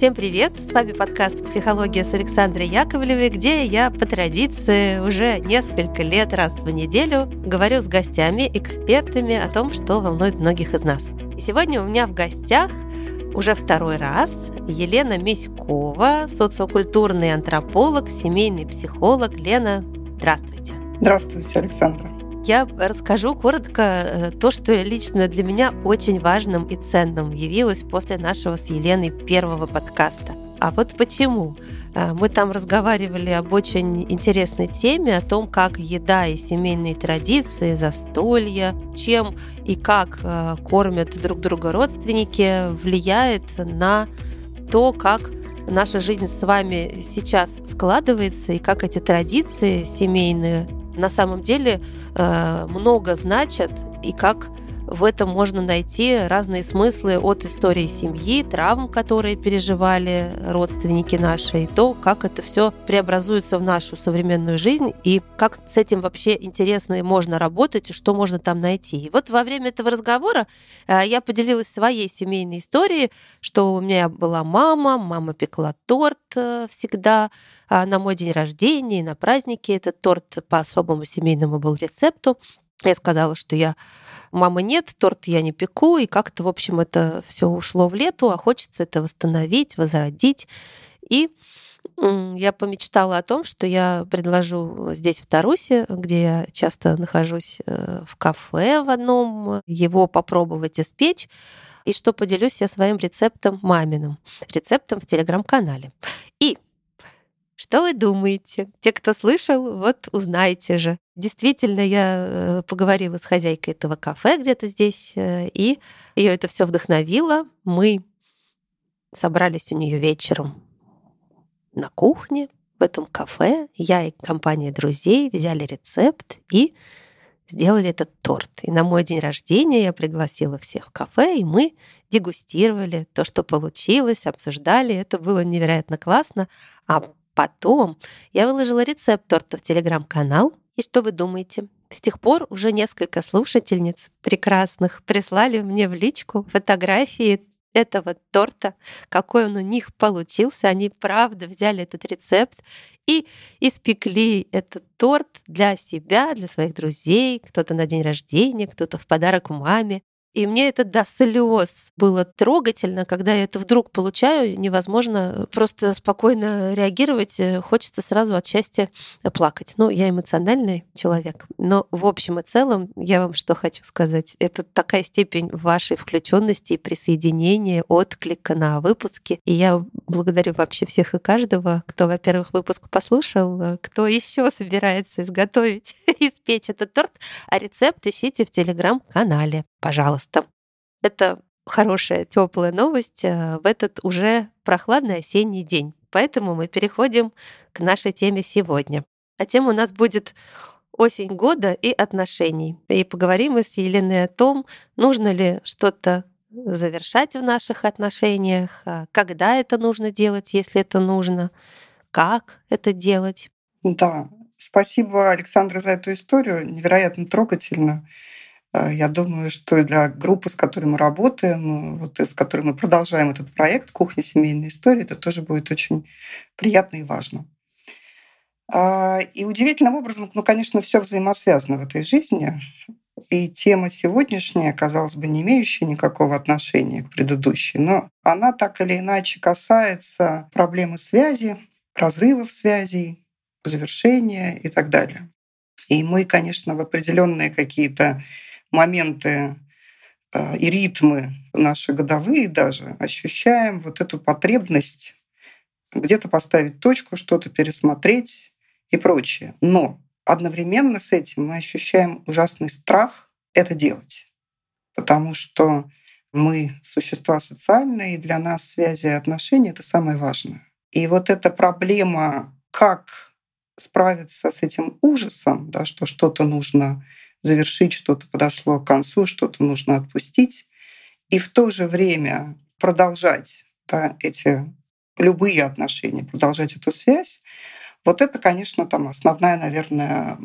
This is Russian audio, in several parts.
Всем привет! С вами подкаст «Психология» с Александрой Яковлевой, где я по традиции уже несколько лет раз в неделю говорю с гостями, экспертами о том, что волнует многих из нас. И сегодня у меня в гостях уже второй раз Елена Миськова, социокультурный антрополог, семейный психолог. Лена, здравствуйте. Здравствуйте, Александра. Я расскажу коротко э, то, что лично для меня очень важным и ценным явилось после нашего с Еленой первого подкаста. А вот почему? Э, мы там разговаривали об очень интересной теме, о том, как еда и семейные традиции, застолья, чем и как э, кормят друг друга родственники, влияет на то, как наша жизнь с вами сейчас складывается и как эти традиции семейные на самом деле э, много значат и как в этом можно найти разные смыслы от истории семьи, травм, которые переживали родственники наши, и то, как это все преобразуется в нашу современную жизнь, и как с этим вообще интересно и можно работать, и что можно там найти. И вот во время этого разговора э, я поделилась своей семейной историей, что у меня была мама, мама пекла торт э, всегда а, на мой день рождения и на праздники. Этот торт по особому семейному был рецепту. Я сказала, что я мамы нет, торт я не пеку, и как-то, в общем, это все ушло в лету, а хочется это восстановить, возродить. И я помечтала о том, что я предложу здесь, в Тарусе, где я часто нахожусь э, в кафе в одном, его попробовать испечь, и что поделюсь я своим рецептом маминым, рецептом в телеграм-канале. Что вы думаете? Те, кто слышал, вот узнаете же. Действительно, я э, поговорила с хозяйкой этого кафе где-то здесь, э, и ее это все вдохновило. Мы собрались у нее вечером на кухне в этом кафе. Я и компания друзей взяли рецепт и сделали этот торт. И на мой день рождения я пригласила всех в кафе, и мы дегустировали то, что получилось, обсуждали. Это было невероятно классно. А Потом я выложила рецепт торта в телеграм-канал. И что вы думаете? С тех пор уже несколько слушательниц прекрасных прислали мне в личку фотографии этого торта, какой он у них получился. Они правда взяли этот рецепт и испекли этот торт для себя, для своих друзей, кто-то на день рождения, кто-то в подарок маме. И мне это до слез было трогательно, когда я это вдруг получаю, невозможно просто спокойно реагировать, э, хочется сразу от счастья плакать. Ну, я эмоциональный человек. Но в общем и целом, я вам что хочу сказать, это такая степень вашей включенности и присоединения, отклика на выпуски. И я благодарю вообще всех и каждого, кто, во-первых, выпуск послушал, э, кто еще собирается изготовить, испечь этот торт, а рецепт ищите в телеграм-канале пожалуйста. Это хорошая, теплая новость э, в этот уже прохладный осенний день. Поэтому мы переходим к нашей теме сегодня. А тема у нас будет осень года и отношений. И поговорим мы с Еленой о том, нужно ли что-то завершать в наших отношениях, а когда это нужно делать, если это нужно, как это делать. Да, спасибо, Александра, за эту историю. Невероятно трогательно. Э, я думаю, что для группы, с которой мы работаем, вот с которой мы продолжаем этот проект «Кухня семейной истории», это тоже будет очень приятно и важно. А, и удивительным образом, ну, конечно, все взаимосвязано в этой жизни. И тема сегодняшняя, казалось бы, не имеющая никакого отношения к предыдущей, но она так или иначе касается проблемы связи, разрывов связей, завершения и так далее. И мы, конечно, в определенные какие-то моменты э, и ритмы наши годовые даже ощущаем вот эту потребность где-то поставить точку, что-то пересмотреть и прочее. Но одновременно с этим мы ощущаем ужасный страх это делать, потому что мы существа социальные, и для нас связи и отношения — это самое важное. И вот эта проблема, как справиться с этим ужасом, да, что что-то нужно завершить, что-то подошло к концу, что-то нужно отпустить, и в то же время продолжать да, эти любые отношения, продолжать эту связь, вот это, конечно, там основная, наверное,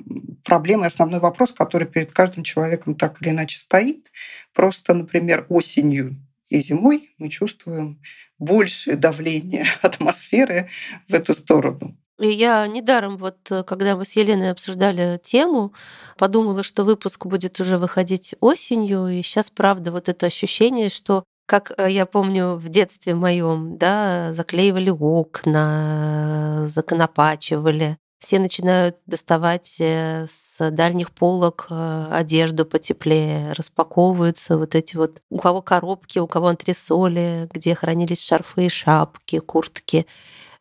проблема и основной вопрос, который перед каждым человеком так или иначе стоит. Просто, например, осенью И зимой мы чувствуем большее давление атмосферы в эту сторону. И я недаром, вот когда мы с Еленой обсуждали тему, подумала, что выпуск будет уже выходить осенью. И сейчас, правда, вот это ощущение, что как э, я помню в детстве моем, да, заклеивали окна, законопачивали. Все начинают доставать э, с дальних полок э, одежду потеплее, распаковываются вот эти вот, у кого коробки, у кого антресоли, где хранились шарфы, шапки, куртки.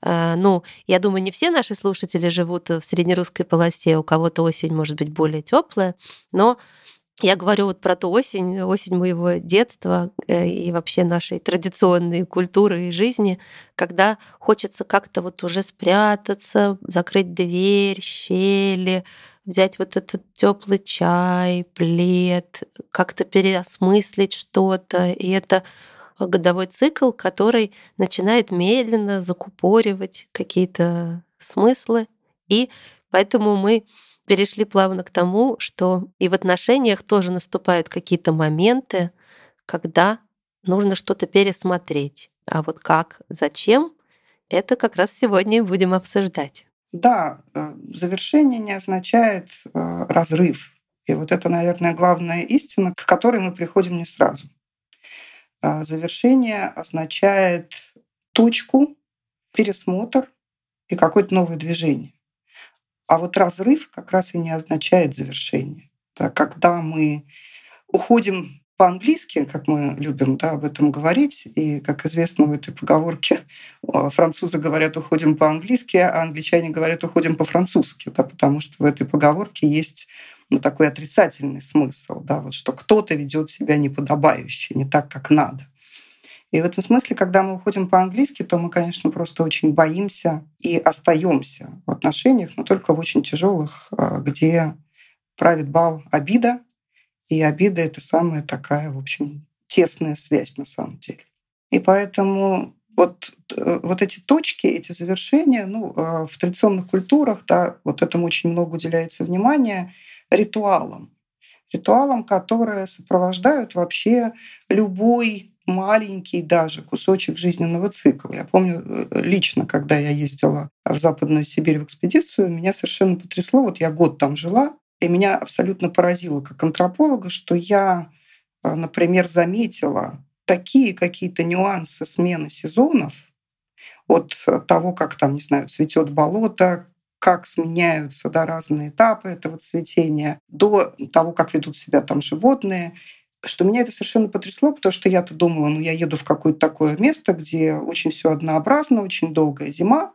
Ну, я думаю, не все наши слушатели живут в среднерусской полосе, у кого-то осень может быть более теплая, но я говорю вот про ту осень, осень моего детства э, и вообще нашей традиционной культуры и жизни, когда хочется как-то вот уже спрятаться, закрыть дверь, щели, взять вот этот теплый чай, плед, как-то переосмыслить что-то. И это годовой цикл, который начинает медленно закупоривать какие-то смыслы. И поэтому мы перешли плавно к тому, что и в отношениях тоже наступают какие-то моменты, когда нужно что-то пересмотреть. А вот как, зачем, это как раз сегодня будем обсуждать. Да, э, завершение не означает э, разрыв. И вот это, наверное, главная истина, к которой мы приходим не сразу. А завершение означает точку, пересмотр и какое-то новое движение. А вот разрыв как раз и не означает завершение. Да, когда мы уходим по-английски, как мы любим да, об этом говорить, и, как известно в этой поговорке, французы говорят «уходим по-английски», а англичане говорят «уходим по-французски», да, потому что в этой поговорке есть ну, такой отрицательный смысл, да, вот, что кто-то ведет себя неподобающе, не так, как надо. И в этом смысле, когда мы уходим по-английски, то мы, конечно, просто очень боимся и остаемся в отношениях, но только в очень тяжелых, а, где правит бал обида, и обида — это самая такая, в общем, тесная связь на самом деле. И поэтому вот, э, вот эти точки, эти завершения, ну, а, в традиционных культурах, да, вот этому очень много уделяется внимания, ритуалам. Ритуалам, которые сопровождают вообще любой маленький даже кусочек жизненного цикла. Я помню э, лично, когда я ездила в Западную Сибирь в экспедицию, меня совершенно потрясло. Вот я год там жила, и меня абсолютно поразило как антрополога, что я, э, например, заметила такие какие-то нюансы смены сезонов от того, как там, не знаю, цветет болото, как сменяются да, разные этапы этого цветения, до того, как ведут себя там животные что меня это совершенно потрясло, потому что я-то думала, ну, я еду в какое-то такое место, где очень все однообразно, очень долгая зима,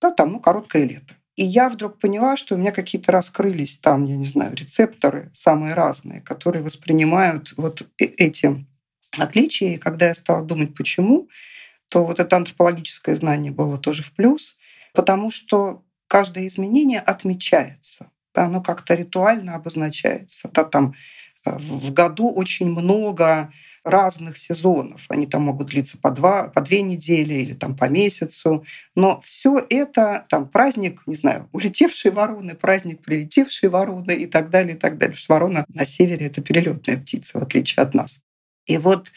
да, там, ну, короткое лето. И я вдруг поняла, что у меня какие-то раскрылись там, я не знаю, рецепторы самые разные, которые воспринимают вот э, эти отличия. И когда я стала думать, почему, то вот это антропологическое знание было тоже в плюс, потому что каждое изменение отмечается, да, оно как-то ритуально обозначается. Да, там в году очень много разных сезонов. Они там могут длиться по, два, по две недели или там по месяцу. Но все это там праздник, не знаю, улетевшие вороны, праздник прилетевшие вороны и так далее, и так далее. Потому что ворона на севере — это перелетная птица, в отличие от нас. И вот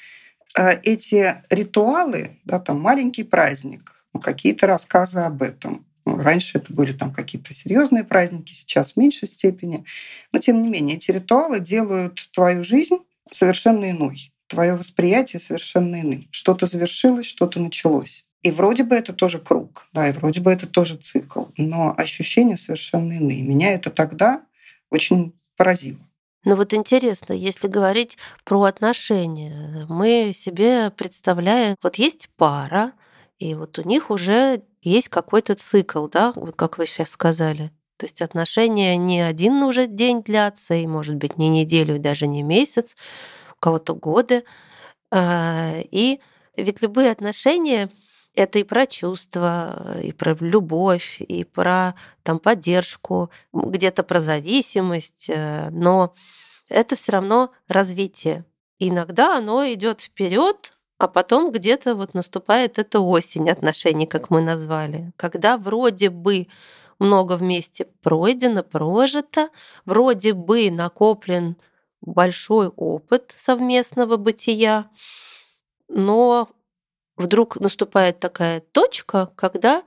э, эти ритуалы, да, там маленький праздник, ну, какие-то рассказы об этом, Раньше это были там какие-то серьезные праздники, сейчас в меньшей степени. Но тем не менее, эти ритуалы делают твою жизнь совершенно иной. Твое восприятие совершенно иным. Что-то завершилось, что-то началось. И вроде бы это тоже круг, да, и вроде бы это тоже цикл, но ощущения совершенно иные. Меня это тогда очень поразило. Ну вот интересно, если говорить про отношения, мы себе представляем, вот есть пара, и вот у них уже есть какой-то цикл, да, вот как вы сейчас сказали. То есть отношения не один уже день длятся, и, может быть, не неделю, и даже не месяц, у кого-то годы. А, и ведь любые отношения — это и про чувства, и про любовь, и про там, поддержку, где-то про зависимость, э, но это все равно развитие. Иногда оно идет вперед, а потом где-то вот наступает эта осень отношений, как мы назвали, когда вроде бы много вместе пройдено, прожито, вроде бы накоплен большой опыт совместного бытия, но вдруг наступает такая точка, когда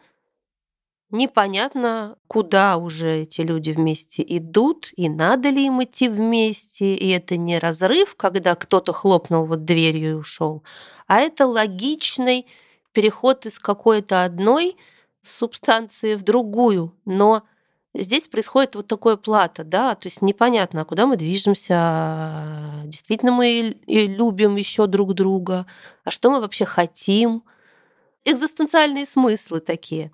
непонятно, куда уже эти люди вместе идут, и надо ли им идти вместе. И это не разрыв, когда кто-то хлопнул вот дверью и ушел, а это логичный переход из какой-то одной субстанции в другую. Но здесь происходит вот такое плата, да, то есть непонятно, а куда мы движемся, действительно мы и любим еще друг друга, а что мы вообще хотим. Экзистенциальные смыслы такие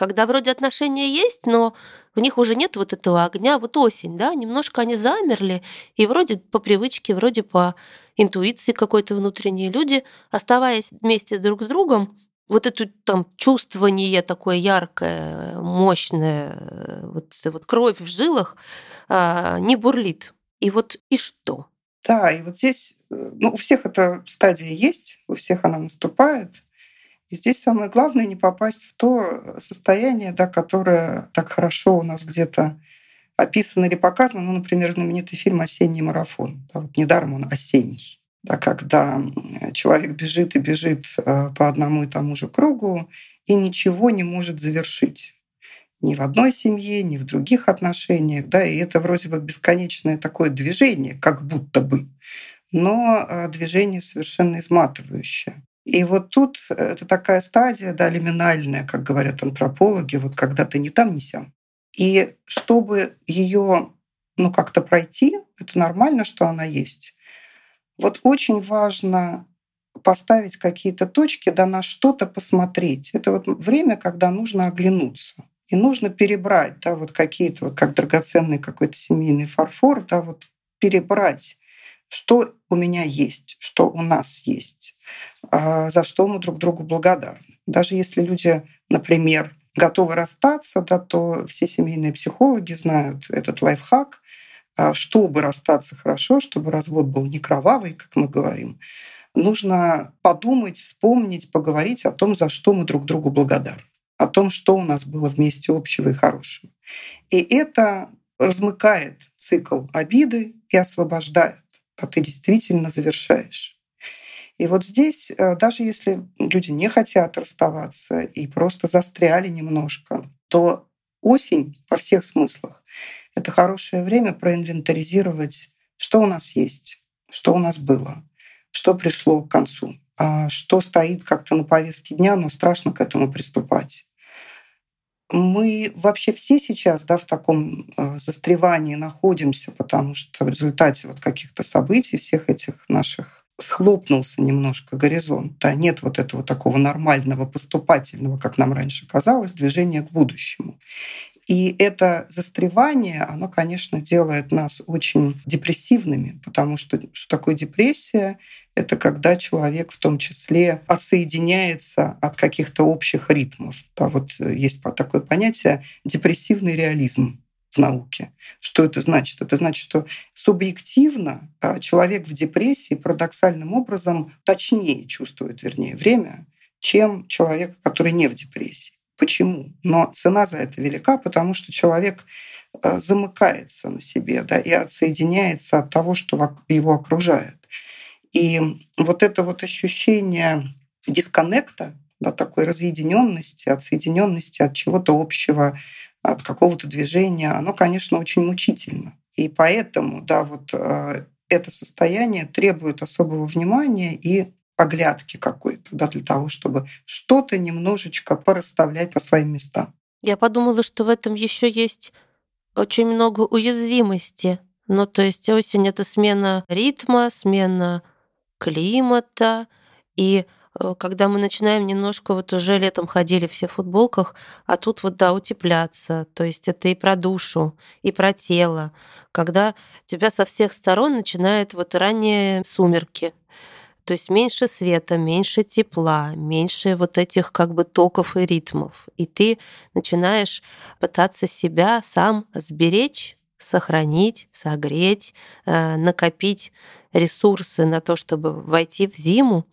когда вроде отношения есть, но в них уже нет вот этого огня. Вот осень, да, немножко они замерли, и вроде по привычке, вроде по интуиции какой-то внутренней люди, оставаясь вместе друг с другом, вот это там чувствование такое яркое, мощное, вот, вот кровь в жилах а, не бурлит. И вот и что? Да, и вот здесь, э, ну, у всех эта стадия есть, у всех она наступает. И здесь самое главное не попасть в то состояние, да, которое так хорошо у нас где-то описано или показано. Ну, например, знаменитый фильм «Осенний марафон». Да, вот недаром он осенний. Да, когда человек бежит и бежит э, по одному и тому же кругу и ничего не может завершить ни в одной семье, ни в других отношениях, да, и это вроде бы бесконечное такое движение, как будто бы, но э, движение совершенно изматывающее. И вот тут э, это такая стадия, да, лиминальная, как говорят антропологи, вот когда ты не там, не сям. И чтобы ее ну, как-то пройти, это нормально, что она есть. Вот очень важно поставить какие-то точки, да, на что-то посмотреть. Это вот время, когда нужно оглянуться. И нужно перебрать, да, вот какие-то, вот как драгоценный какой-то семейный фарфор, да, вот перебрать что у меня есть, что у нас есть, а, за что мы друг другу благодарны. Даже если люди, например, готовы расстаться, да, то все семейные психологи знают этот лайфхак, а, чтобы расстаться хорошо, чтобы развод был не кровавый, как мы говорим, нужно подумать, вспомнить, поговорить о том, за что мы друг другу благодарны, о том, что у нас было вместе общего и хорошего. И это размыкает цикл обиды и освобождает а ты действительно завершаешь. И вот здесь, э, даже если люди не хотят расставаться и просто застряли немножко, то осень во всех смыслах — это хорошее время проинвентаризировать, что у нас есть, что у нас было, что пришло к концу, а что стоит как-то на повестке дня, но страшно к этому приступать. Мы вообще все сейчас да, в таком э, застревании находимся, потому что в результате вот каких-то событий, всех этих наших схлопнулся немножко горизонт. Да, нет вот этого такого нормального, поступательного, как нам раньше казалось, движения к будущему. И это застревание, оно, конечно, делает нас очень депрессивными, потому что что такое депрессия? Это когда человек в том числе отсоединяется от каких-то общих ритмов. Да, вот есть такое понятие депрессивный реализм в науке. Что это значит? Это значит, что субъективно а, человек в депрессии парадоксальным образом точнее чувствует, вернее, время, чем человек, который не в депрессии. Почему? Но цена за это велика, потому что человек э, замыкается на себе да, и отсоединяется от того, что его окружает. И вот это вот ощущение дисконнекта, да, такой разъединенности, отсоединенности от чего-то общего, от какого-то движения, оно, конечно, очень мучительно. И поэтому, да, вот э, это состояние требует особого внимания и оглядки какой-то, да, для того, чтобы что-то немножечко порасставлять по своим местам. Я подумала, что в этом еще есть очень много уязвимости. Ну, то есть осень — это смена ритма, смена климата. И э, когда мы начинаем немножко, вот уже летом ходили все в футболках, а тут вот, да, утепляться. То есть это и про душу, и про тело. Когда тебя со всех сторон начинают вот ранние сумерки, то есть меньше света, меньше тепла, меньше вот этих как бы токов и ритмов. И ты начинаешь пытаться себя сам сберечь, сохранить, согреть, э, накопить ресурсы на то, чтобы войти в зиму.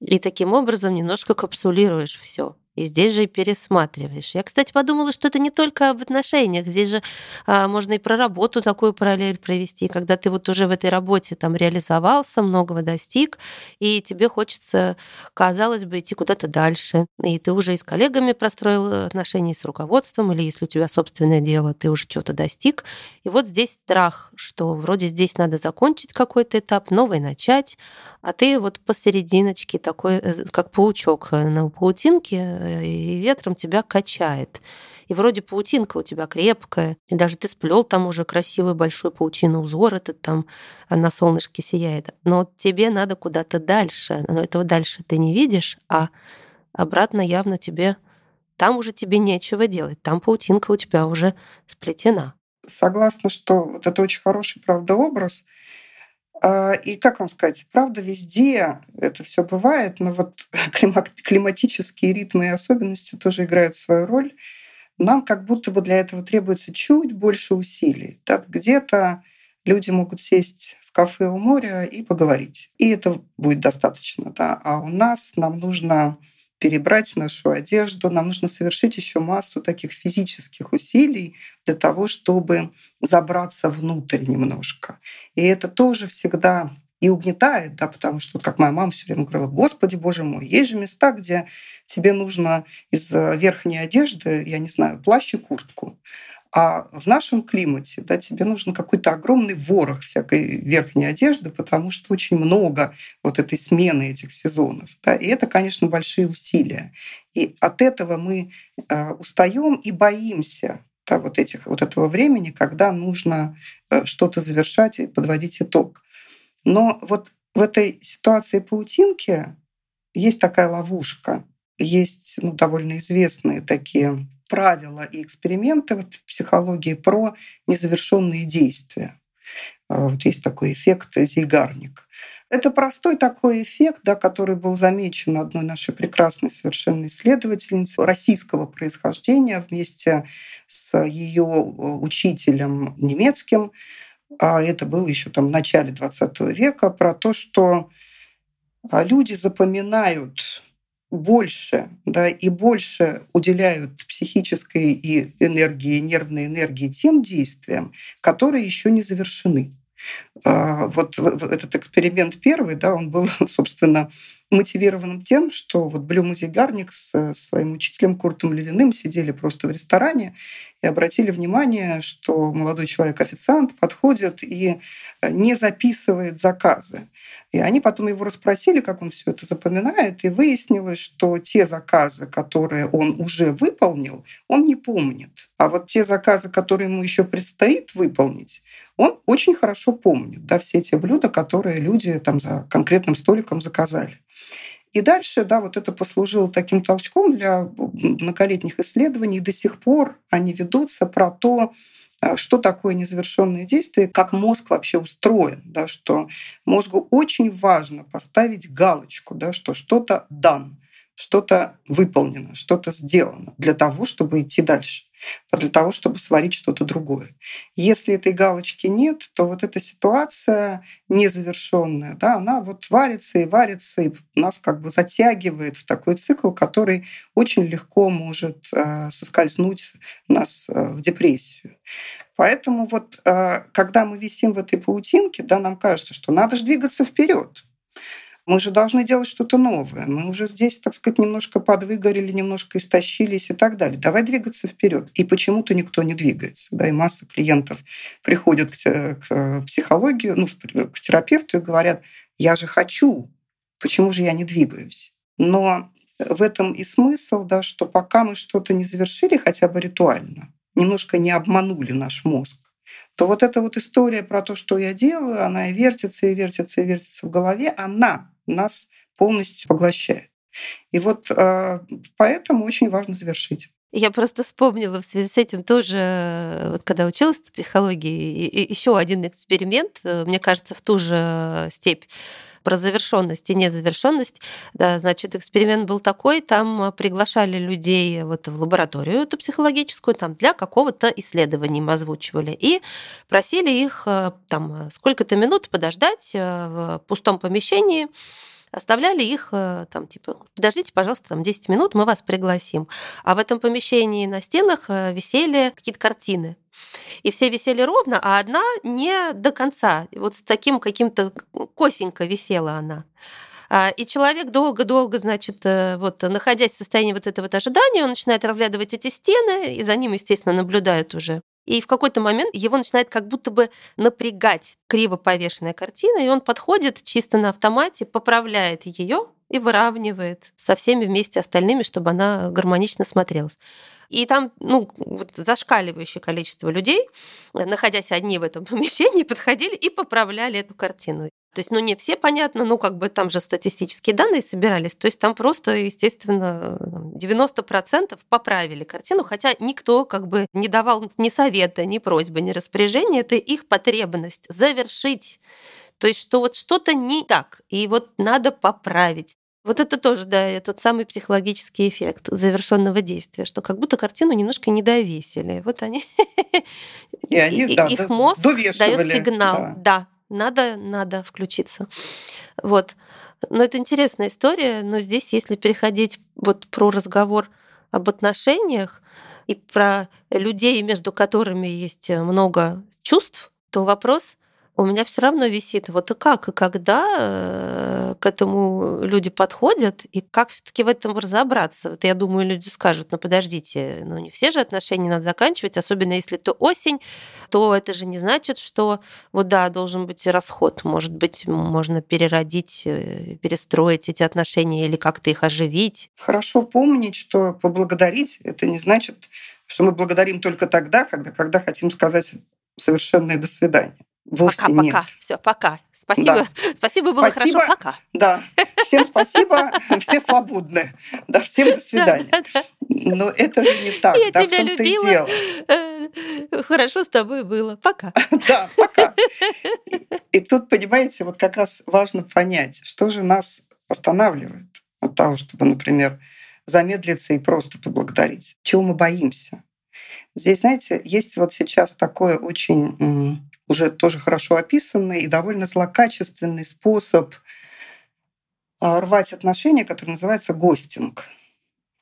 И таким образом немножко капсулируешь все. И здесь же и пересматриваешь. Я, кстати, подумала, что это не только об отношениях. Здесь же а, можно и про работу такую параллель провести, когда ты вот уже в этой работе там реализовался, многого достиг, и тебе хочется, казалось бы, идти куда-то дальше. И ты уже и с коллегами простроил отношения, и с руководством, или если у тебя собственное дело, ты уже что-то достиг. И вот здесь страх, что вроде здесь надо закончить какой-то этап, новый начать, а ты вот посерединочке такой, э, как паучок на паутинке, и ветром тебя качает. И вроде паутинка у тебя крепкая, и даже ты сплел там уже красивую большую паутину, узор этот там на солнышке сияет. Но тебе надо куда-то дальше. Но этого дальше ты не видишь, а обратно явно тебе там уже тебе нечего делать, там паутинка у тебя уже сплетена. Согласна, что вот это очень хороший, правда, образ — и как вам сказать, правда, везде это все бывает, но вот климатические ритмы и особенности тоже играют свою роль. Нам как будто бы для этого требуется чуть больше усилий. Так где-то люди могут сесть в кафе у моря и поговорить. И это будет достаточно. Да? А у нас нам нужно перебрать нашу одежду, нам нужно совершить еще массу таких физических усилий для того, чтобы забраться внутрь немножко. И это тоже всегда и угнетает, да, потому что, как моя мама все время говорила, Господи, Боже мой, есть же места, где тебе нужно из верхней одежды, я не знаю, плащ и куртку. А в нашем климате да, тебе нужен какой-то огромный ворох всякой верхней одежды, потому что очень много вот этой смены этих сезонов. Да, и это, конечно, большие усилия. И от этого мы э, устаем и боимся да, вот, этих, вот этого времени, когда нужно э, что-то завершать и подводить итог. Но вот в этой ситуации паутинки есть такая ловушка, есть ну, довольно известные такие правила и эксперименты в психологии про незавершенные действия. А, вот есть такой эффект зигарник. Это простой такой эффект, да, который был замечен одной нашей прекрасной совершенно исследовательницей российского происхождения вместе с ее э, учителем немецким. А это было еще там в начале 20 века, про то, что а, люди запоминают больше, да, и больше уделяют психической и энергии, нервной энергии тем действиям, которые еще не завершены. А, вот этот эксперимент первый, да, он был, собственно, мотивированным тем, что вот Блюм и Зигарник с своим учителем Куртом Левиным сидели просто в ресторане и обратили внимание, что молодой человек-официант подходит и э, не записывает заказы. И они потом его расспросили, как он все это запоминает, и выяснилось, что те заказы, которые он уже выполнил, он не помнит. А вот те заказы, которые ему еще предстоит выполнить, он очень хорошо помнит, да, все те блюда, которые люди там за конкретным столиком заказали. И дальше, да, вот это послужило таким толчком для многолетних исследований. До сих пор они ведутся про то, э, что такое незавершенные действия, как мозг вообще устроен, да, что мозгу очень важно поставить галочку, да, что что-то дан, что-то выполнено, что-то сделано для того, чтобы идти дальше для того, чтобы сварить что-то другое. Если этой галочки нет, то вот эта ситуация незавершенная, да, она вот варится и варится, и нас как бы затягивает в такой цикл, который очень легко может э, соскользнуть нас э, в депрессию. Поэтому вот э, когда мы висим в этой паутинке, да, нам кажется, что надо же двигаться вперед. Мы же должны делать что-то новое. Мы уже здесь, так сказать, немножко подвыгорели, немножко истощились и так далее. Давай двигаться вперед. И почему-то никто не двигается. Да, и масса клиентов приходят к, к психологии, ну, к терапевту и говорят, я же хочу, почему же я не двигаюсь? Но в этом и смысл, да, что пока мы что-то не завершили хотя бы ритуально, немножко не обманули наш мозг, то вот эта вот история про то, что я делаю, она и вертится, и вертится, и вертится в голове, она нас полностью поглощает. И вот э, поэтому очень важно завершить. Я просто вспомнила в связи с этим тоже, вот когда училась в психологии, еще один эксперимент, э, мне кажется, в ту же степь про завершенность и незавершенность. Да, значит, эксперимент был такой, там приглашали людей вот в лабораторию эту психологическую, там для какого-то исследования им озвучивали, и просили их э, там сколько-то минут подождать в пустом помещении, оставляли их э, там типа, подождите, пожалуйста, там 10 минут, мы вас пригласим. А в этом помещении на стенах э, висели какие-то картины. И все висели ровно, а одна не до конца. Вот с таким каким-то косенько висела она. А, и человек долго-долго, значит, э, вот находясь в состоянии вот этого вот ожидания, он начинает разглядывать эти стены, и за ним, естественно, наблюдают уже. И в какой-то момент его начинает как будто бы напрягать криво повешенная картина, и он подходит чисто на автомате, поправляет ее и выравнивает со всеми вместе остальными, чтобы она гармонично смотрелась. И там ну, вот зашкаливающее количество людей, находясь одни в этом помещении, подходили и поправляли эту картину. То есть, ну, не все, понятно, ну, как бы там же статистические данные собирались, то есть там просто, естественно, 90% поправили картину, хотя никто как бы не давал ни совета, ни просьбы, ни распоряжения, это их потребность завершить. То есть, что вот что-то не так, и вот надо поправить. Вот это тоже, да, тот самый психологический эффект завершенного действия, что как будто картину немножко не довесили. Вот они, и они и, да, их мозг дает сигнал, да. да, надо, надо включиться. Вот. Но это интересная история, но здесь, если переходить вот про разговор об отношениях и про людей, между которыми есть много чувств, то вопрос у меня все равно висит. Вот и как, и когда э, к этому люди подходят, и как все-таки в этом разобраться. Вот я думаю, люди скажут, ну подождите, ну не все же отношения надо заканчивать, особенно если это осень, то это же не значит, что вот да, должен быть расход. Может быть, можно переродить, э, перестроить эти отношения или как-то их оживить. Хорошо помнить, что поблагодарить это не значит, что мы благодарим только тогда, когда, когда хотим сказать совершенное до свидания. Вовсе пока, нет. пока. Все, пока. Спасибо. Да. Спасибо, было спасибо. хорошо. Пока. Да. Всем спасибо. Все свободны. Да, всем до свидания. Но это же не так. Я да, тебя любила. Э, хорошо с тобой было. Пока. Да, пока. И тут, понимаете, вот как раз важно понять, что же нас останавливает от того, чтобы, например, замедлиться и просто поблагодарить. Чего мы боимся? Здесь, знаете, есть вот сейчас такое очень уже тоже хорошо описанный и довольно злокачественный способ а, рвать отношения, который называется гостинг.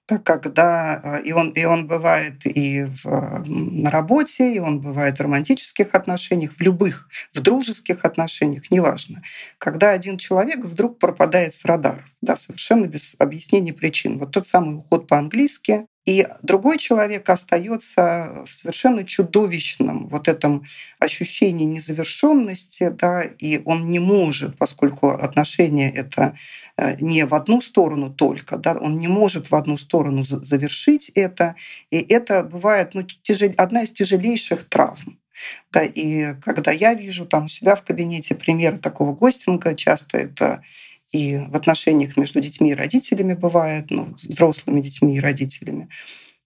Так, когда а, и он, и он бывает и в, на работе, и он бывает в романтических отношениях, в любых, в дружеских отношениях, неважно. Когда один человек вдруг пропадает с радаров, да, совершенно без объяснения причин. Вот тот самый уход по-английски, и другой человек остается в совершенно чудовищном вот этом ощущении незавершенности, да, и он не может, поскольку отношения это э, не в одну сторону только, да, он не может в одну сторону завершить это, и это бывает ну, тяжел... одна из тяжелейших травм. Да, и когда я вижу там у себя в кабинете примеры такого гостинга, часто это и в отношениях между детьми и родителями бывает, ну, взрослыми детьми и родителями.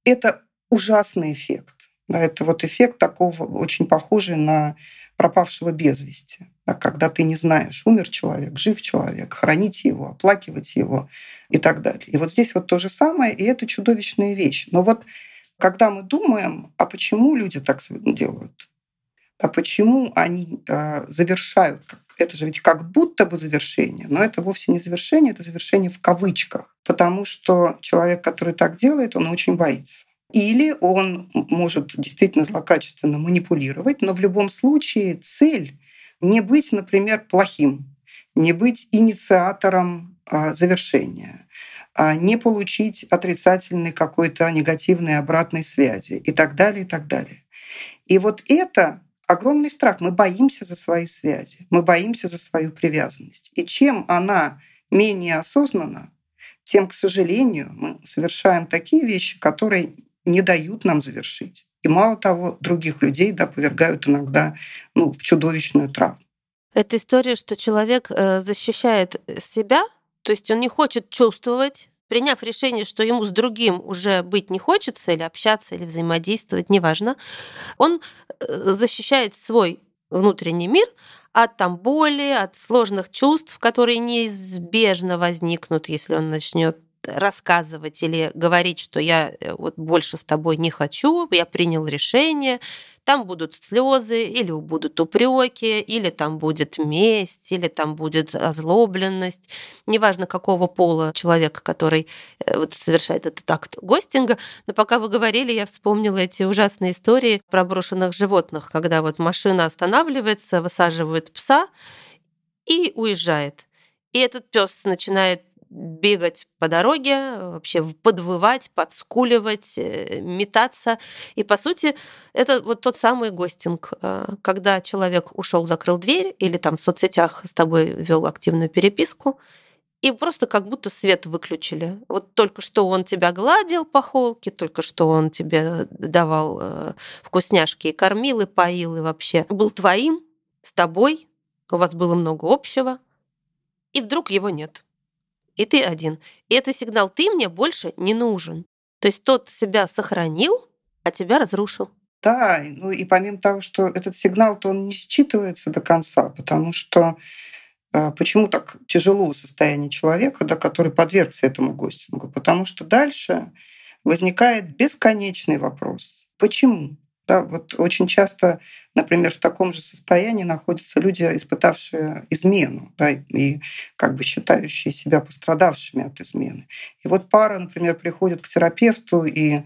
Это ужасный эффект. Да, это вот эффект такого очень похожий на пропавшего без вести. Да, когда ты не знаешь, умер человек, жив человек, хранить его, оплакивать его и так далее. И вот здесь вот то же самое, и это чудовищная вещь. Но вот когда мы думаем, а почему люди так делают, а почему они э, завершают это же ведь как будто бы завершение, но это вовсе не завершение, это завершение в кавычках, потому что человек, который так делает, он очень боится. Или он может действительно злокачественно манипулировать, но в любом случае цель не быть, например, плохим, не быть инициатором а, завершения, а не получить отрицательной какой-то негативной обратной связи и так далее, и так далее. И вот это огромный страх. Мы боимся за свои связи, мы боимся за свою привязанность. И чем она менее осознанна, тем, к сожалению, мы совершаем такие вещи, которые не дают нам завершить. И мало того, других людей да, повергают иногда ну, в чудовищную травму. Это история, что человек э, защищает себя, то есть он не хочет чувствовать, приняв решение, что ему с другим уже быть не хочется, или общаться, или взаимодействовать, неважно, он э, защищает свой внутренний мир от там боли, от сложных чувств, которые неизбежно возникнут, если он начнет рассказывать или говорить, что я э, вот больше с тобой не хочу, я принял решение, там будут слезы, или будут упреки, или там будет месть, или там будет озлобленность. Неважно, какого пола человека, который э, вот совершает этот акт гостинга. Но пока вы говорили, я вспомнила эти ужасные истории про брошенных животных, когда вот машина останавливается, высаживают пса и уезжает. И этот пес начинает бегать по дороге, вообще подвывать, подскуливать, э, метаться. И, по сути, это вот тот самый гостинг, э, когда человек ушел, закрыл дверь или там в соцсетях с тобой вел активную переписку, и просто как будто свет выключили. Вот только что он тебя гладил по холке, только что он тебе давал э, вкусняшки и кормил, и поил, и вообще был твоим, с тобой, у вас было много общего, и вдруг его нет и ты один. И это сигнал «ты мне больше не нужен». То есть тот себя сохранил, а тебя разрушил. Да, ну и помимо того, что этот сигнал-то он не считывается до конца, потому что э, почему так тяжело состояние человека, да, который подвергся этому гостингу? Потому что дальше возникает бесконечный вопрос. Почему? Да, вот очень часто, например, в таком же состоянии находятся люди, испытавшие измену, да, и как бы считающие себя пострадавшими от измены. И вот пара, например, приходит к терапевту, и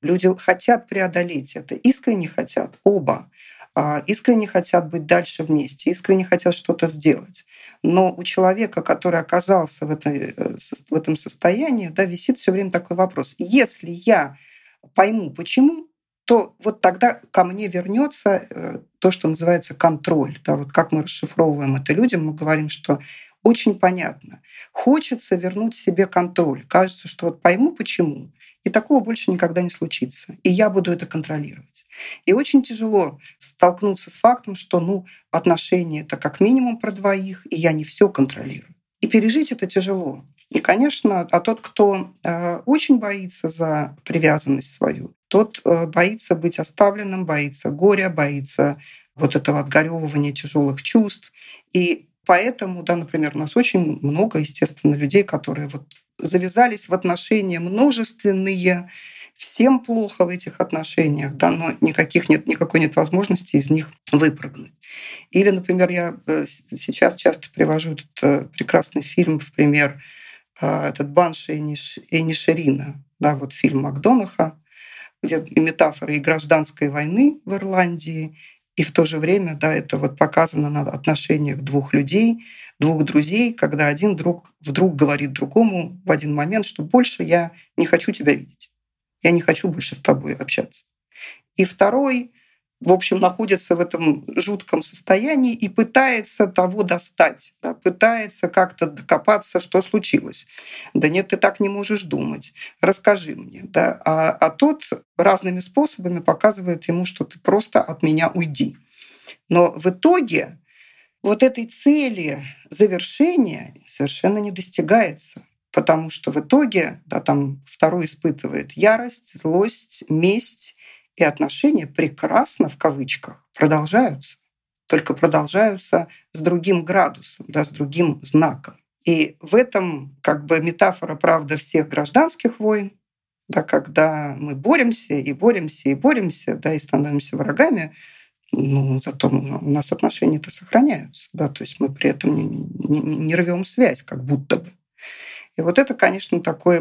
люди хотят преодолеть это, искренне хотят, оба а, искренне хотят быть дальше вместе, искренне хотят что-то сделать. Но у человека, который оказался в, этой, э, в этом состоянии, да, висит все время такой вопрос. Если я пойму, почему, то вот тогда ко мне вернется э, то, что называется контроль. Да, вот как мы расшифровываем это людям, мы говорим, что очень понятно. Хочется вернуть себе контроль. Кажется, что вот пойму почему, и такого больше никогда не случится. И я буду это контролировать. И очень тяжело столкнуться с фактом, что ну, отношения это как минимум про двоих, и я не все контролирую. И пережить это тяжело. И, конечно, а тот, кто э, очень боится за привязанность свою, тот э, боится быть оставленным, боится горя, боится вот этого отгоревывания тяжелых чувств. И поэтому, да, например, у нас очень много, естественно, людей, которые вот завязались в отношения множественные, всем плохо в этих отношениях, да, но никаких нет, никакой нет возможности из них выпрыгнуть. Или, например, я э, сейчас часто привожу этот прекрасный фильм в пример, этот «Банши и Нишерина», да, вот фильм Макдонаха, где метафоры и гражданской войны в Ирландии, и в то же время, да, это вот показано на отношениях двух людей, двух друзей, когда один друг вдруг говорит другому в один момент, что больше я не хочу тебя видеть, я не хочу больше с тобой общаться. И второй в общем, находится в этом жутком состоянии и пытается того достать, да, пытается как-то докопаться, что случилось. Да нет, ты так не можешь думать. Расскажи мне. Да? А, а тот разными способами показывает ему, что ты просто от меня уйди. Но в итоге вот этой цели завершения совершенно не достигается. Потому что в итоге да, там второй испытывает ярость, злость, месть, и отношения прекрасно, в кавычках, продолжаются. Только продолжаются с другим градусом, да, с другим знаком. И в этом как бы метафора, правда, всех гражданских войн, да, когда мы боремся и боремся и боремся, да, и становимся врагами, ну, зато у нас отношения-то сохраняются, да, то есть мы при этом не, не, не рвем связь, как будто бы. И вот это, конечно, такой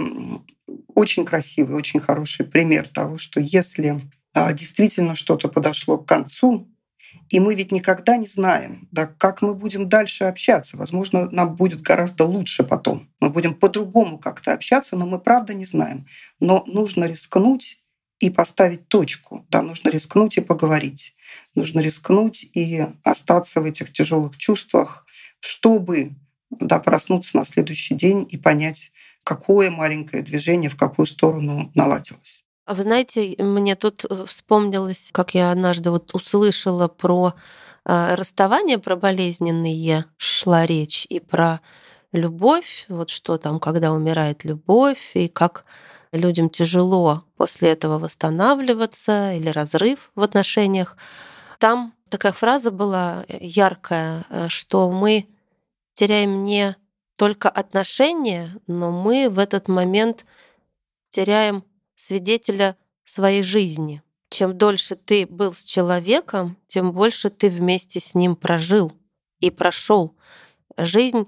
очень красивый, очень хороший пример того, что если действительно что-то подошло к концу, и мы ведь никогда не знаем, да, как мы будем дальше общаться. Возможно, нам будет гораздо лучше потом. Мы будем по-другому как-то общаться, но мы правда не знаем. Но нужно рискнуть и поставить точку. Да, нужно рискнуть и поговорить. Нужно рискнуть и остаться в этих тяжелых чувствах, чтобы да, проснуться на следующий день и понять, какое маленькое движение в какую сторону наладилось. А вы знаете, мне тут э, вспомнилось, как я однажды вот услышала про э, расставание, про болезненные шла речь, и про любовь, вот что там, когда умирает любовь, и как людям тяжело после этого восстанавливаться или разрыв в отношениях. Там такая фраза была яркая, э, что мы теряем не только отношения, но мы в этот момент теряем свидетеля своей жизни. Чем дольше ты был с человеком, тем больше ты вместе с ним прожил и прошел. Жизнь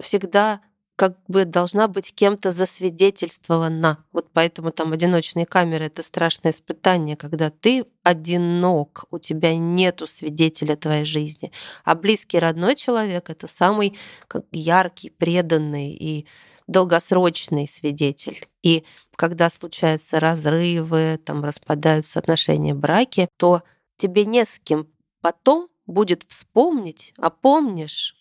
всегда как бы должна быть кем-то засвидетельствована. Вот поэтому там одиночные камеры — это страшное испытание, когда ты одинок, у тебя нету свидетеля твоей жизни. А близкий родной человек — это самый яркий, преданный и долгосрочный свидетель. И когда случаются разрывы, там распадаются отношения, браки, то тебе не с кем потом будет вспомнить, а помнишь.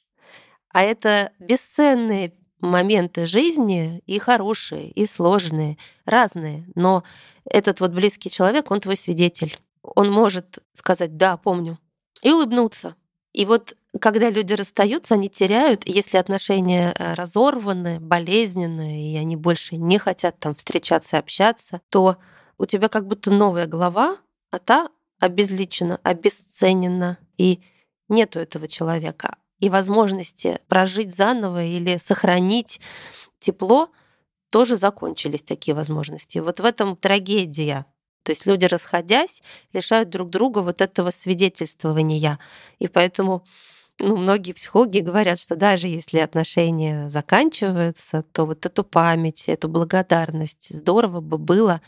А это бесценные моменты жизни и хорошие, и сложные, разные. Но этот вот близкий человек, он твой свидетель. Он может сказать «да, помню» и улыбнуться. И вот когда люди расстаются, они теряют, если отношения э, разорваны, болезненные, и они больше не хотят там встречаться общаться, то у тебя как будто новая глава, а та обезличена, обесценена, и нету этого человека. И возможности прожить заново или сохранить тепло тоже закончились такие возможности. Вот в этом трагедия то есть люди, расходясь, лишают друг друга вот этого свидетельствования. И поэтому ну, многие психологи говорят, что даже если отношения заканчиваются, то вот эту память, эту благодарность здорово бы было,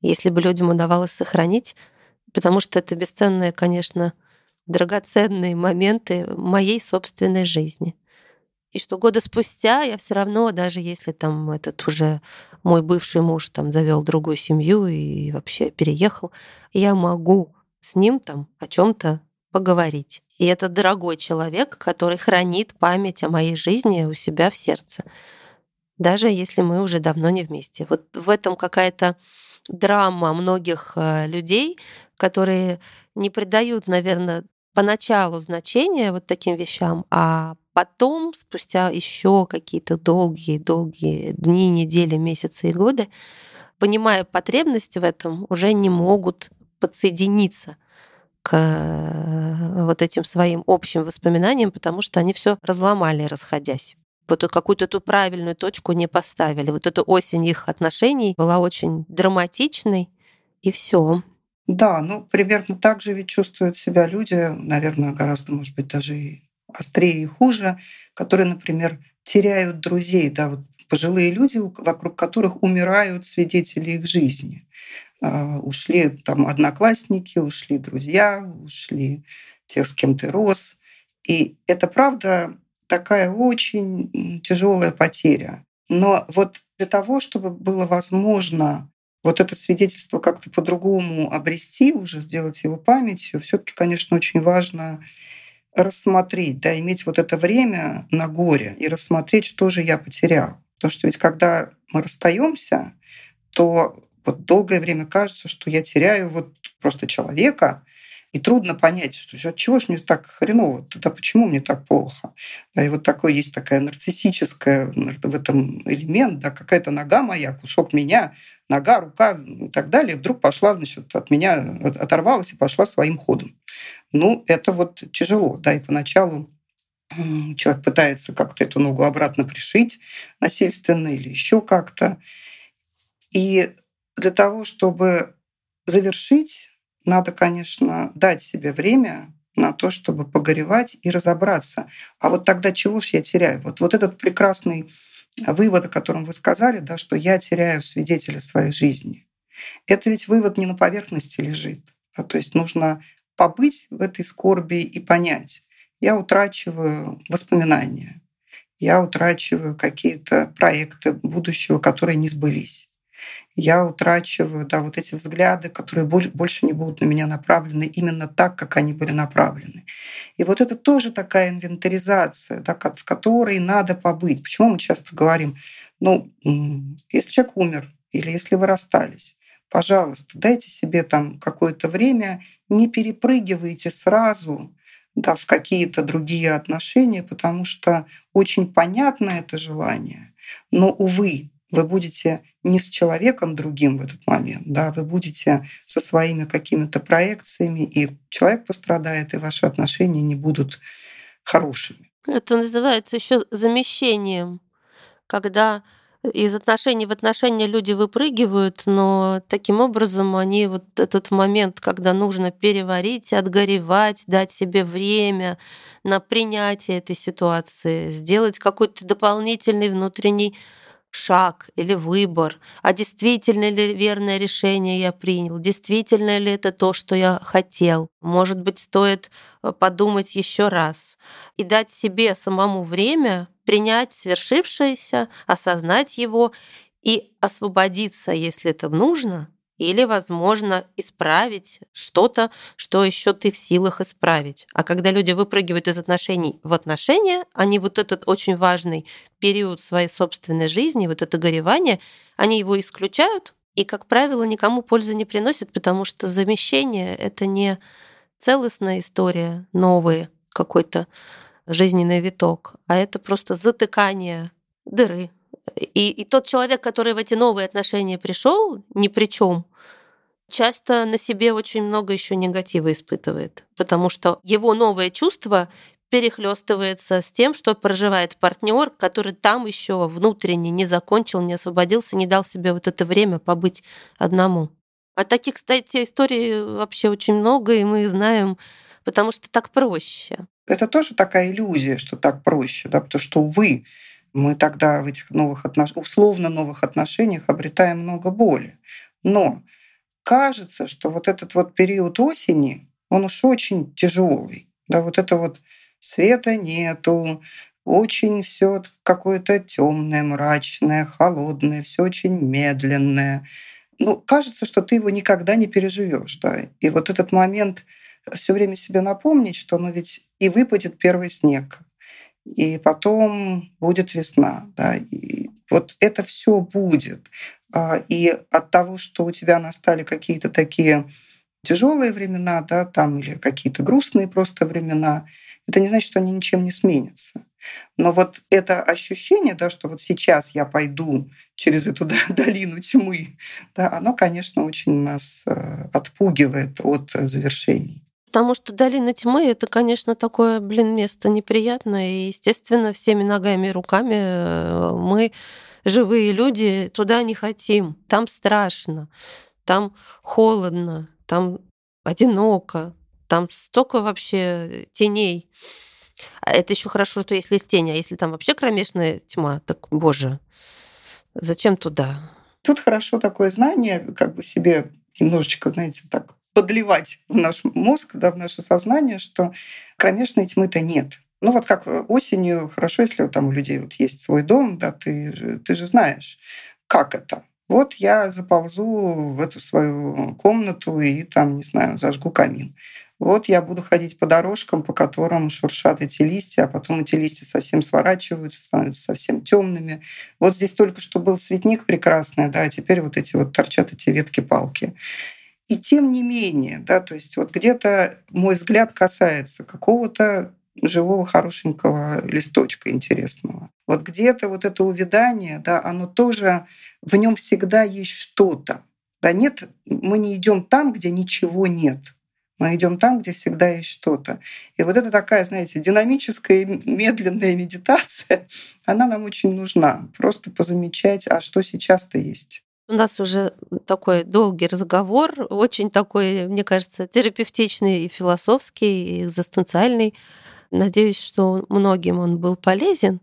если бы людям удавалось сохранить, потому что это бесценные, конечно, драгоценные моменты моей собственной жизни. И что года спустя я все равно, даже если там этот уже мой бывший муж там завел другую семью и вообще переехал, я могу с ним там о чем-то поговорить. И это дорогой человек, который хранит память о моей жизни у себя в сердце, даже если мы уже давно не вместе. Вот в этом какая-то драма многих э, людей, которые не придают, наверное, поначалу значения вот таким вещам, а потом, спустя еще какие-то долгие-долгие дни, недели, месяцы и годы, понимая потребность в этом, уже не могут подсоединиться к э, вот этим своим общим воспоминаниям, потому что они все разломали, расходясь. Вот какую-то эту правильную точку не поставили. Вот эта осень их отношений была очень драматичной, и все. Да, ну примерно так же ведь чувствуют себя люди, наверное, гораздо, может быть, даже и острее и хуже, которые, например, теряют друзей, да, вот пожилые люди, вокруг которых умирают свидетели их жизни. А, ушли там одноклассники, ушли друзья, ушли тех, с кем ты рос. И это правда такая очень тяжелая потеря. Но вот для того, чтобы было возможно вот это свидетельство как-то по-другому обрести, уже сделать его памятью, все-таки, конечно, очень важно рассмотреть, да, иметь вот это время на горе и рассмотреть, что же я потерял. Потому что ведь когда мы расстаемся, то вот долгое время кажется, что я теряю вот просто человека, и трудно понять, что от чего же мне так хреново, тогда почему мне так плохо. Да, и вот такой есть такая нарциссическая в этом элемент, да, какая-то нога моя, кусок меня, нога, рука и так далее, вдруг пошла, значит, от меня оторвалась и пошла своим ходом. Ну, это вот тяжело, да, и поначалу человек пытается как-то эту ногу обратно пришить насильственно или еще как-то. И для того, чтобы завершить надо, конечно, дать себе время на то, чтобы погоревать и разобраться. А вот тогда чего ж я теряю? Вот, вот этот прекрасный вывод, о котором вы сказали, да, что я теряю свидетеля своей жизни. Это ведь вывод не на поверхности лежит. Да, то есть нужно побыть в этой скорби и понять, я утрачиваю воспоминания, я утрачиваю какие-то проекты будущего, которые не сбылись я утрачиваю да, вот эти взгляды, которые больше не будут на меня направлены именно так, как они были направлены. И вот это тоже такая инвентаризация, да, в которой надо побыть. Почему мы часто говорим, ну, если человек умер или если вы расстались, пожалуйста, дайте себе там какое-то время, не перепрыгивайте сразу да, в какие-то другие отношения, потому что очень понятно это желание, но, увы, вы будете не с человеком другим в этот момент, да, вы будете со своими какими-то проекциями, и человек пострадает, и ваши отношения не будут хорошими. Это называется еще замещением, когда из отношений в отношения люди выпрыгивают, но таким образом они вот этот момент, когда нужно переварить, отгоревать, дать себе время на принятие этой ситуации, сделать какой-то дополнительный внутренний шаг или выбор, а действительно ли верное решение я принял, действительно ли это то, что я хотел. Может быть, стоит э, подумать еще раз и дать себе самому время принять свершившееся, осознать его и освободиться, если это нужно, или, возможно, исправить что-то, что еще ты в силах исправить. А когда люди выпрыгивают из отношений в отношения, они вот этот очень важный период своей собственной жизни, вот это горевание, они его исключают, и, как правило, никому пользы не приносит, потому что замещение — это не целостная история, новый какой-то жизненный виток, а это просто затыкание дыры, и, и тот человек, который в эти новые отношения пришел, ни при чем, часто на себе очень много еще негатива испытывает, потому что его новое чувство перехлестывается с тем, что проживает партнер, который там еще внутренне не закончил, не освободился, не дал себе вот это время побыть одному. А таких, кстати, историй вообще очень много, и мы знаем, потому что так проще. Это тоже такая иллюзия, что так проще, да, потому что, увы, мы тогда в этих новых отнош... условно новых отношениях обретаем много боли. Но кажется, что вот этот вот период осени, он уж очень тяжелый. Да, вот это вот света нету, очень все какое-то темное, мрачное, холодное, все очень медленное. Ну, кажется, что ты его никогда не переживешь, да. И вот этот момент все время себе напомнить, что ну ведь и выпадет первый снег, и потом будет весна. Да, и вот это все будет. А, и от того, что у тебя настали какие-то такие тяжелые времена, да, там или какие-то грустные просто времена, это не значит, что они ничем не сменятся. Но вот это ощущение, да, что вот сейчас я пойду через эту долину тьмы, да, оно, конечно, очень нас э, отпугивает от завершений. Потому что долина тьмы — это, конечно, такое, блин, место неприятное. И, естественно, всеми ногами и руками э, мы, живые люди, туда не хотим. Там страшно, там холодно, там одиноко, там столько вообще теней. А это еще хорошо, что если есть тень, а если там вообще кромешная тьма, так, боже, зачем туда? Тут хорошо такое знание, как бы себе немножечко, знаете, так подливать в наш мозг, да, в наше сознание, что кромешной тьмы-то нет. Ну вот как осенью, хорошо, если там у людей вот есть свой дом, да, ты, ты же знаешь, как это. Вот я заползу в эту свою комнату и там, не знаю, зажгу камин. Вот я буду ходить по дорожкам, по которым шуршат эти листья, а потом эти листья совсем сворачиваются, становятся совсем темными. Вот здесь только что был цветник прекрасный, да, а теперь вот эти вот торчат эти ветки-палки. И тем не менее, да, то есть вот где-то мой взгляд касается какого-то живого хорошенького листочка интересного. Вот где-то вот это увядание, да, оно тоже, в нем всегда есть что-то. Да нет, мы не идем там, где ничего нет. Мы идем там, где всегда есть что-то. И вот это такая, знаете, динамическая, медленная медитация, она нам очень нужна. Просто позамечать, а что сейчас-то есть. У нас уже такой долгий разговор, очень такой, мне кажется, терапевтичный и философский, и экзистенциальный. Надеюсь, что многим он был полезен.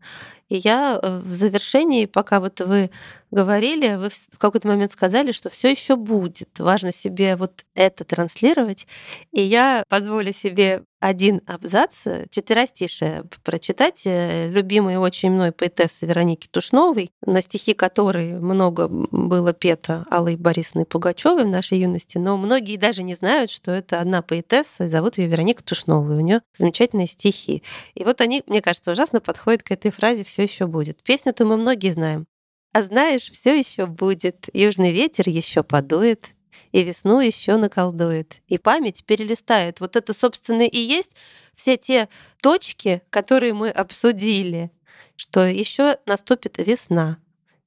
И я э, в завершении, пока вот вы говорили, вы в какой-то момент сказали, что все еще будет. Важно себе вот это транслировать. И я позволю себе один абзац, четверостишее прочитать, э, любимой очень мной поэтессы Вероники Тушновой, на стихи которой много было пето Аллой Борисовной Пугачевой в нашей юности, но многие даже не знают, что это одна поэтесса, зовут ее Вероника Тушнова, и у нее замечательные стихи. И вот они, мне кажется, ужасно подходят к этой фразе «все еще будет». Песню-то мы многие знаем. А знаешь, все еще будет. Южный ветер еще подует, и весну еще наколдует, и память перелистает. Вот это, собственно, и есть все те точки, которые мы обсудили, что еще наступит весна,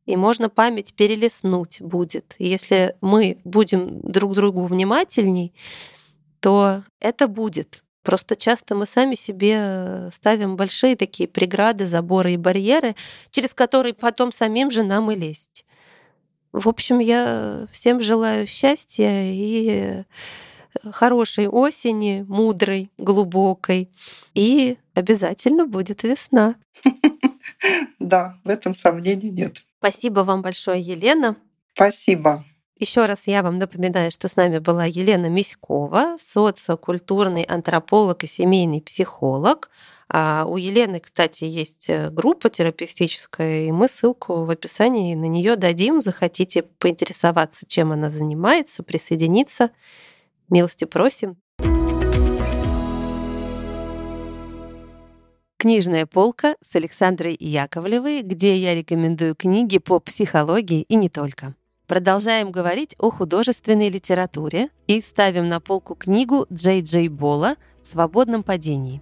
и можно память перелистнуть будет. Если мы будем друг другу внимательней, то это будет. Просто часто мы сами себе ставим большие такие преграды, заборы и барьеры, через которые потом самим же нам и лезть. В общем, я всем желаю счастья и хорошей осени, мудрой, глубокой. И обязательно будет весна. Да, в этом сомнений нет. Спасибо вам большое, Елена. Спасибо. Еще раз я вам напоминаю, что с нами была Елена Миськова, социокультурный антрополог и семейный психолог. А у Елены, кстати, есть э, группа терапевтическая, и мы ссылку в описании на нее дадим. Захотите поинтересоваться, чем она занимается, присоединиться. Милости просим. Книжная полка с Александрой Яковлевой, где я рекомендую книги по психологии и не только. Продолжаем говорить о художественной литературе и ставим на полку книгу Джей Джей Бола «В свободном падении».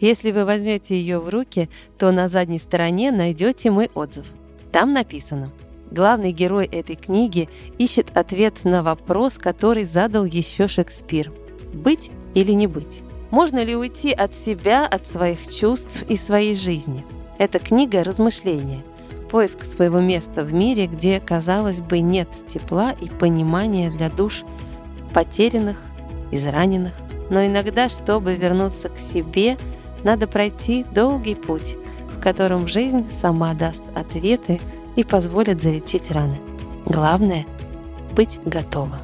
Если вы возьмете ее в руки, то на задней стороне найдете мой отзыв. Там написано Главный герой этой книги ищет ответ на вопрос, который задал еще Шекспир. Быть или не быть? Можно ли уйти от себя, от своих чувств и своей жизни? Эта книга – размышления – поиск своего места в мире, где, казалось бы, нет тепла и понимания для душ потерянных, израненных. Но иногда, чтобы вернуться к себе, надо пройти долгий путь, в котором жизнь сама даст ответы и позволит залечить раны. Главное — быть готовым.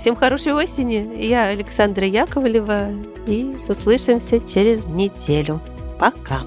Всем хорошей осени! Я Александра Яковлева, и услышимся через неделю. Пока!